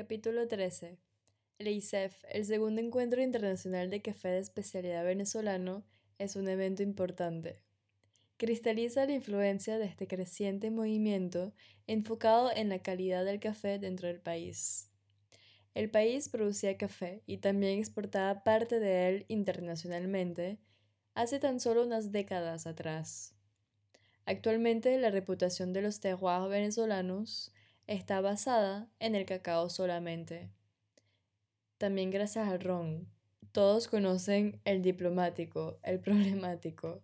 Capítulo 13. El ICEF, el segundo encuentro internacional de café de especialidad venezolano, es un evento importante. Cristaliza la influencia de este creciente movimiento enfocado en la calidad del café dentro del país. El país producía café y también exportaba parte de él internacionalmente hace tan solo unas décadas atrás. Actualmente la reputación de los terroirs venezolanos está basada en el cacao solamente. También gracias al ron. Todos conocen el diplomático, el problemático.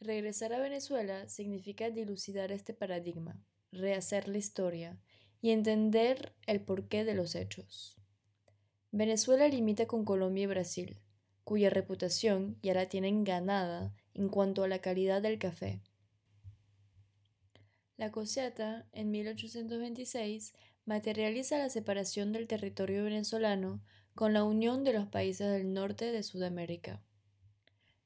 Regresar a Venezuela significa dilucidar este paradigma, rehacer la historia y entender el porqué de los hechos. Venezuela limita con Colombia y Brasil, cuya reputación ya la tienen ganada en cuanto a la calidad del café. La Cosiata, en 1826, materializa la separación del territorio venezolano con la unión de los países del norte de Sudamérica.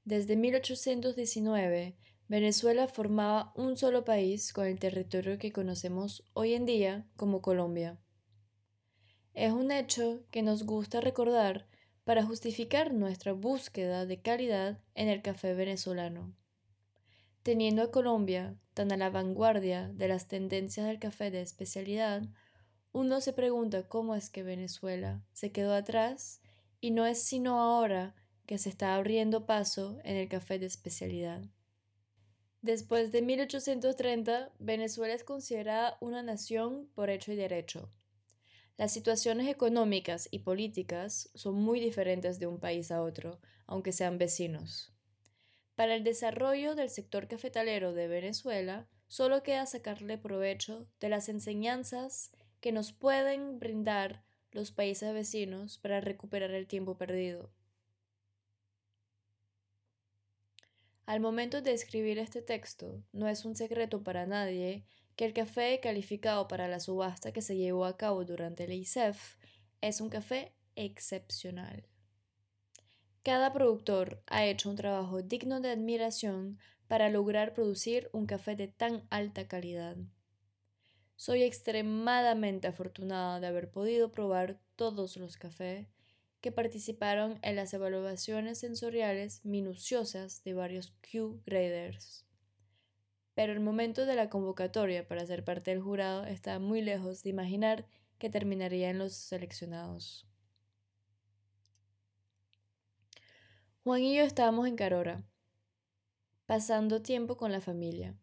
Desde 1819, Venezuela formaba un solo país con el territorio que conocemos hoy en día como Colombia. Es un hecho que nos gusta recordar para justificar nuestra búsqueda de calidad en el café venezolano. Teniendo a Colombia tan a la vanguardia de las tendencias del café de especialidad, uno se pregunta cómo es que Venezuela se quedó atrás y no es sino ahora que se está abriendo paso en el café de especialidad. Después de 1830, Venezuela es considerada una nación por hecho y derecho. Las situaciones económicas y políticas son muy diferentes de un país a otro, aunque sean vecinos. Para el desarrollo del sector cafetalero de Venezuela, solo queda sacarle provecho de las enseñanzas que nos pueden brindar los países vecinos para recuperar el tiempo perdido. Al momento de escribir este texto, no es un secreto para nadie que el café calificado para la subasta que se llevó a cabo durante el ICEF es un café excepcional. Cada productor ha hecho un trabajo digno de admiración para lograr producir un café de tan alta calidad. Soy extremadamente afortunada de haber podido probar todos los cafés que participaron en las evaluaciones sensoriales minuciosas de varios Q-graders. Pero el momento de la convocatoria para ser parte del jurado está muy lejos de imaginar que terminaría en los seleccionados. Juan y yo estábamos en Carora, pasando tiempo con la familia.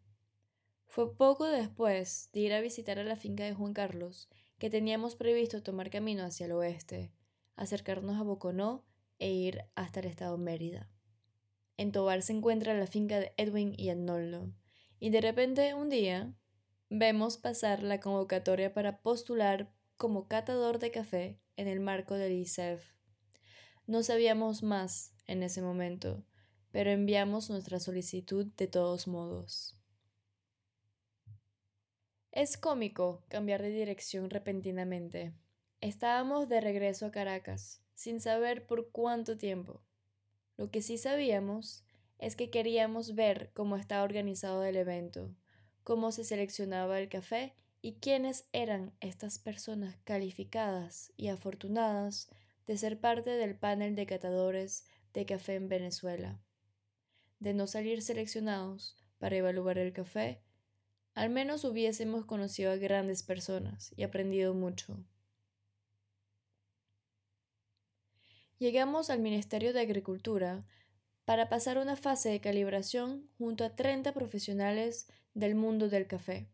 Fue poco después de ir a visitar a la finca de Juan Carlos que teníamos previsto tomar camino hacia el oeste, acercarnos a Boconó e ir hasta el estado Mérida. En Tobar se encuentra la finca de Edwin y Arnoldo, y de repente un día vemos pasar la convocatoria para postular como catador de café en el marco del ICEF. No sabíamos más en ese momento, pero enviamos nuestra solicitud de todos modos. Es cómico cambiar de dirección repentinamente. Estábamos de regreso a Caracas, sin saber por cuánto tiempo. Lo que sí sabíamos es que queríamos ver cómo estaba organizado el evento, cómo se seleccionaba el café y quiénes eran estas personas calificadas y afortunadas de ser parte del panel de catadores de café en Venezuela. De no salir seleccionados para evaluar el café, al menos hubiésemos conocido a grandes personas y aprendido mucho. Llegamos al Ministerio de Agricultura para pasar una fase de calibración junto a 30 profesionales del mundo del café,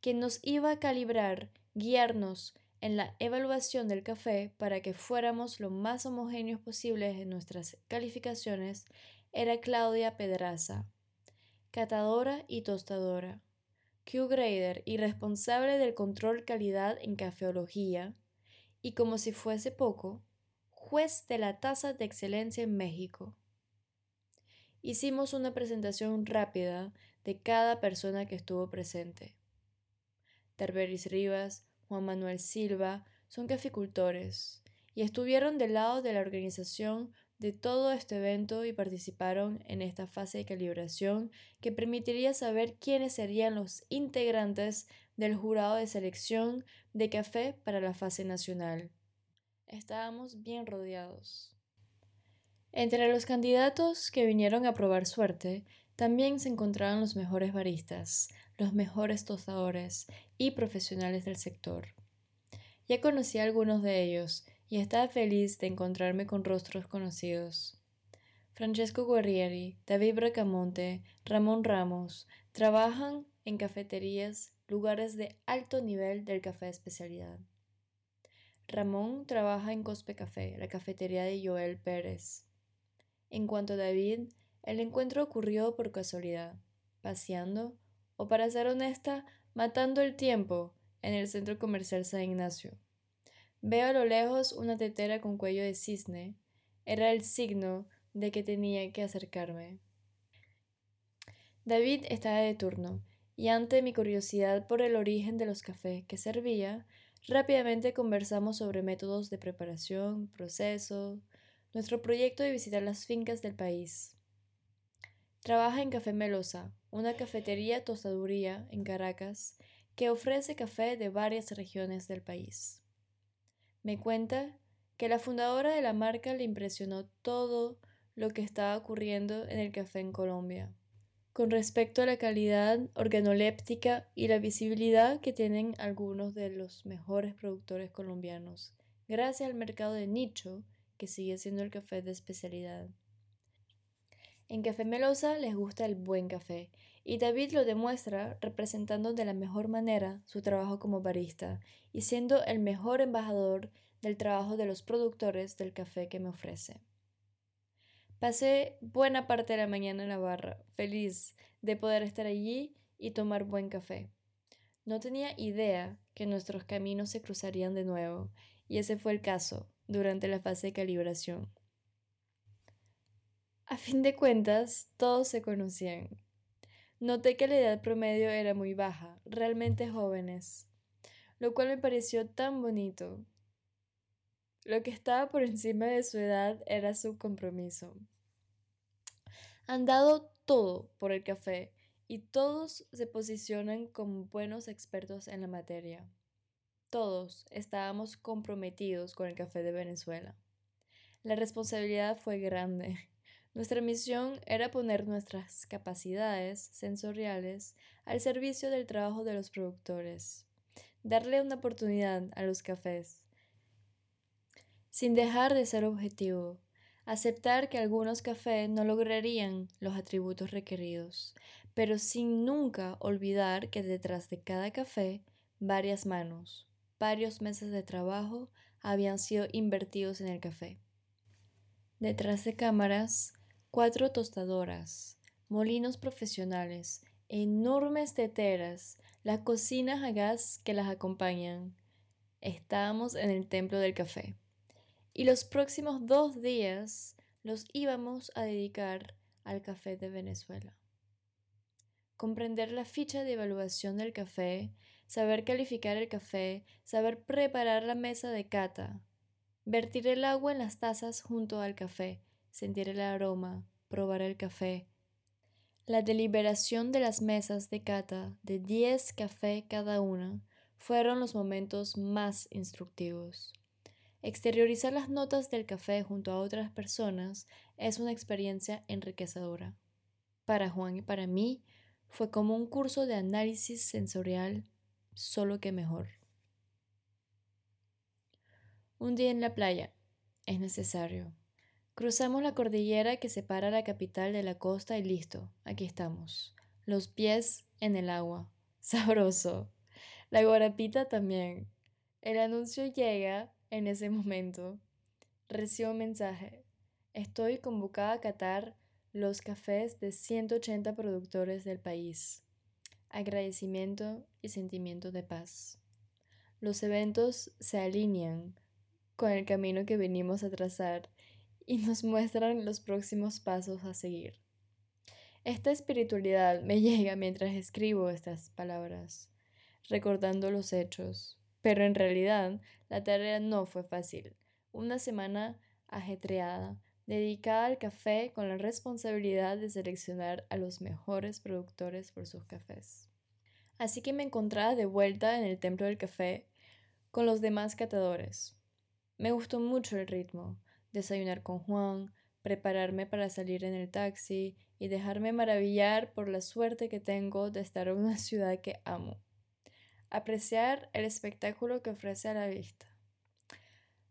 quien nos iba a calibrar, guiarnos en la evaluación del café para que fuéramos lo más homogéneos posibles en nuestras calificaciones era Claudia Pedraza, catadora y tostadora, Q-grader y responsable del control calidad en cafeología, y como si fuese poco, juez de la tasa de excelencia en México. Hicimos una presentación rápida de cada persona que estuvo presente. Terberis Rivas, Juan Manuel Silva son caficultores y estuvieron del lado de la organización de todo este evento y participaron en esta fase de calibración que permitiría saber quiénes serían los integrantes del jurado de selección de café para la fase nacional. Estábamos bien rodeados. Entre los candidatos que vinieron a probar suerte, también se encontraban los mejores baristas, los mejores tostadores y profesionales del sector. Ya conocí a algunos de ellos y estaba feliz de encontrarme con rostros conocidos. Francesco Guerrieri, David Bracamonte, Ramón Ramos trabajan en cafeterías, lugares de alto nivel del café especialidad. Ramón trabaja en Cospe Café, la cafetería de Joel Pérez. En cuanto a David, el encuentro ocurrió por casualidad, paseando, o para ser honesta, matando el tiempo en el centro comercial San Ignacio. Veo a lo lejos una tetera con cuello de cisne. Era el signo de que tenía que acercarme. David estaba de turno, y ante mi curiosidad por el origen de los cafés que servía, rápidamente conversamos sobre métodos de preparación, proceso, nuestro proyecto de visitar las fincas del país. Trabaja en Café Melosa, una cafetería tostaduría en Caracas que ofrece café de varias regiones del país. Me cuenta que la fundadora de la marca le impresionó todo lo que estaba ocurriendo en el café en Colombia. Con respecto a la calidad organoléptica y la visibilidad que tienen algunos de los mejores productores colombianos, gracias al mercado de nicho que sigue siendo el café de especialidad. En Café Melosa les gusta el buen café y David lo demuestra representando de la mejor manera su trabajo como barista y siendo el mejor embajador del trabajo de los productores del café que me ofrece. Pasé buena parte de la mañana en la barra, feliz de poder estar allí y tomar buen café. No tenía idea que nuestros caminos se cruzarían de nuevo, y ese fue el caso durante la fase de calibración. A fin de cuentas, todos se conocían. Noté que la edad promedio era muy baja, realmente jóvenes, lo cual me pareció tan bonito. Lo que estaba por encima de su edad era su compromiso. Han dado todo por el café y todos se posicionan como buenos expertos en la materia. Todos estábamos comprometidos con el café de Venezuela. La responsabilidad fue grande. Nuestra misión era poner nuestras capacidades sensoriales al servicio del trabajo de los productores, darle una oportunidad a los cafés, sin dejar de ser objetivo, aceptar que algunos cafés no lograrían los atributos requeridos, pero sin nunca olvidar que detrás de cada café varias manos, varios meses de trabajo habían sido invertidos en el café. Detrás de cámaras, cuatro tostadoras, molinos profesionales, enormes teteras, las cocinas a gas que las acompañan. Estábamos en el templo del café y los próximos dos días los íbamos a dedicar al café de Venezuela. Comprender la ficha de evaluación del café, saber calificar el café, saber preparar la mesa de cata, vertir el agua en las tazas junto al café, sentir el aroma, probar el café. La deliberación de las mesas de cata de 10 café cada una fueron los momentos más instructivos. Exteriorizar las notas del café junto a otras personas es una experiencia enriquecedora. Para Juan y para mí fue como un curso de análisis sensorial, solo que mejor. Un día en la playa. Es necesario. Cruzamos la cordillera que separa la capital de la costa y listo, aquí estamos. Los pies en el agua. Sabroso. La guarapita también. El anuncio llega en ese momento, recibo un mensaje. Estoy convocada a catar los cafés de 180 productores del país. Agradecimiento y sentimiento de paz. Los eventos se alinean con el camino que venimos a trazar y nos muestran los próximos pasos a seguir. Esta espiritualidad me llega mientras escribo estas palabras, recordando los hechos, pero en realidad la tarea no fue fácil. Una semana ajetreada, dedicada al café con la responsabilidad de seleccionar a los mejores productores por sus cafés. Así que me encontraba de vuelta en el templo del café con los demás catadores. Me gustó mucho el ritmo, desayunar con Juan, prepararme para salir en el taxi y dejarme maravillar por la suerte que tengo de estar en una ciudad que amo. Apreciar el espectáculo que ofrece a la vista.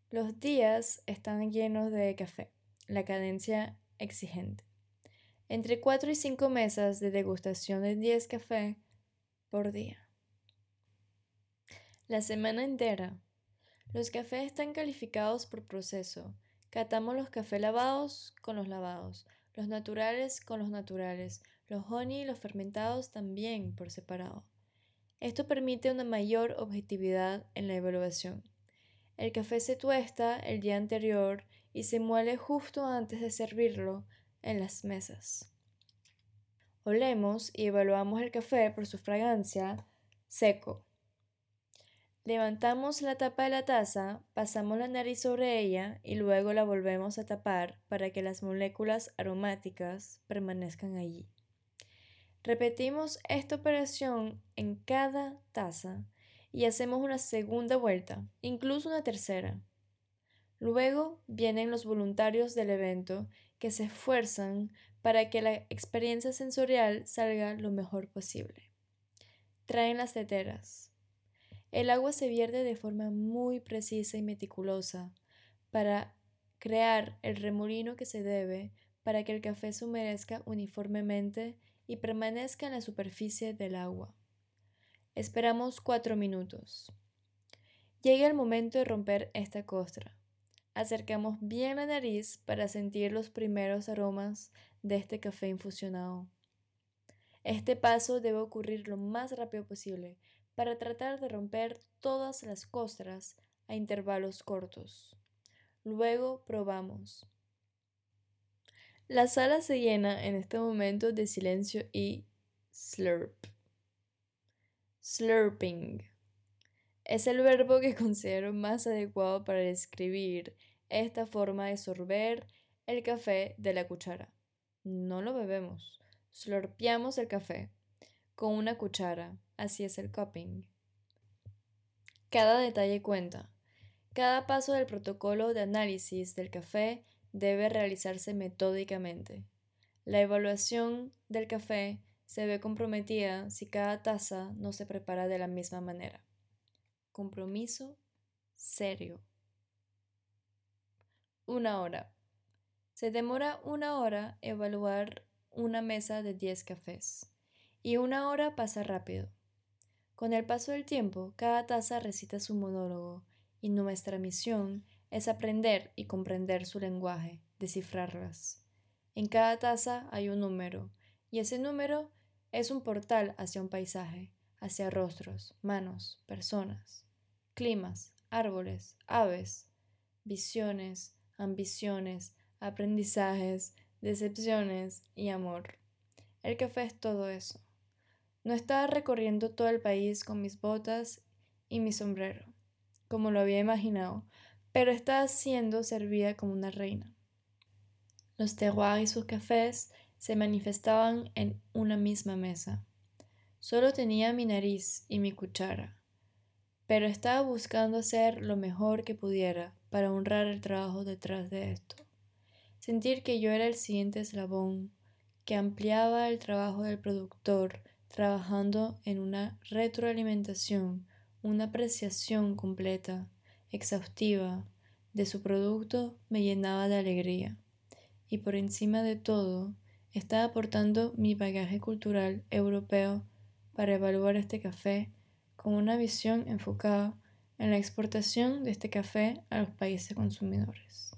Los días están llenos de café, la cadencia exigente. Entre 4 y 5 mesas de degustación de 10 café por día. La semana entera. Los cafés están calificados por proceso, Catamos los cafés lavados con los lavados, los naturales con los naturales, los honey y los fermentados también por separado. Esto permite una mayor objetividad en la evaluación. El café se tuesta el día anterior y se muele justo antes de servirlo en las mesas. Olemos y evaluamos el café por su fragancia seco, Levantamos la tapa de la taza, pasamos la nariz sobre ella y luego la volvemos a tapar para que las moléculas aromáticas permanezcan allí. Repetimos esta operación en cada taza y hacemos una segunda vuelta, incluso una tercera. Luego vienen los voluntarios del evento que se esfuerzan para que la experiencia sensorial salga lo mejor posible. Traen las teteras, el agua se vierte de forma muy precisa y meticulosa para crear el remolino que se debe para que el café se uniformemente y permanezca en la superficie del agua. Esperamos cuatro minutos. Llega el momento de romper esta costra. Acercamos bien la nariz para sentir los primeros aromas de este café infusionado. Este paso debe ocurrir lo más rápido posible para tratar de romper todas las costras a intervalos cortos. Luego probamos. La sala se llena en este momento de silencio y slurp. Slurping. Es el verbo que considero más adecuado para describir esta forma de sorber el café de la cuchara. No lo bebemos, slurpeamos el café con una cuchara Así es el cupping. Cada detalle cuenta. Cada paso del protocolo de análisis del café debe realizarse metódicamente. La evaluación del café se ve comprometida si cada taza no se prepara de la misma manera. Compromiso serio. Una hora. Se demora una hora evaluar una mesa de 10 cafés y una hora pasa rápido. Con el paso del tiempo, cada taza recita su monólogo, y nuestra misión es aprender y comprender su lenguaje, descifrarlas. En cada taza hay un número, y ese número es un portal hacia un paisaje, hacia rostros, manos, personas, climas, árboles, aves, visiones, ambiciones, aprendizajes, decepciones y amor. El café es todo eso. No estaba recorriendo todo el país con mis botas y mi sombrero, como lo había imaginado, pero estaba siendo servida como una reina. Los terroirs y sus cafés se manifestaban en una misma mesa. Solo tenía mi nariz y mi cuchara, pero estaba buscando hacer lo mejor que pudiera para honrar el trabajo detrás de esto. Sentir que yo era el siguiente eslabón, que ampliaba el trabajo del productor, trabajando en una retroalimentación, una apreciación completa, exhaustiva de su producto me llenaba de alegría. Y por encima de todo, estaba aportando mi bagaje cultural europeo para evaluar este café con una visión enfocada en la exportación de este café a los países consumidores.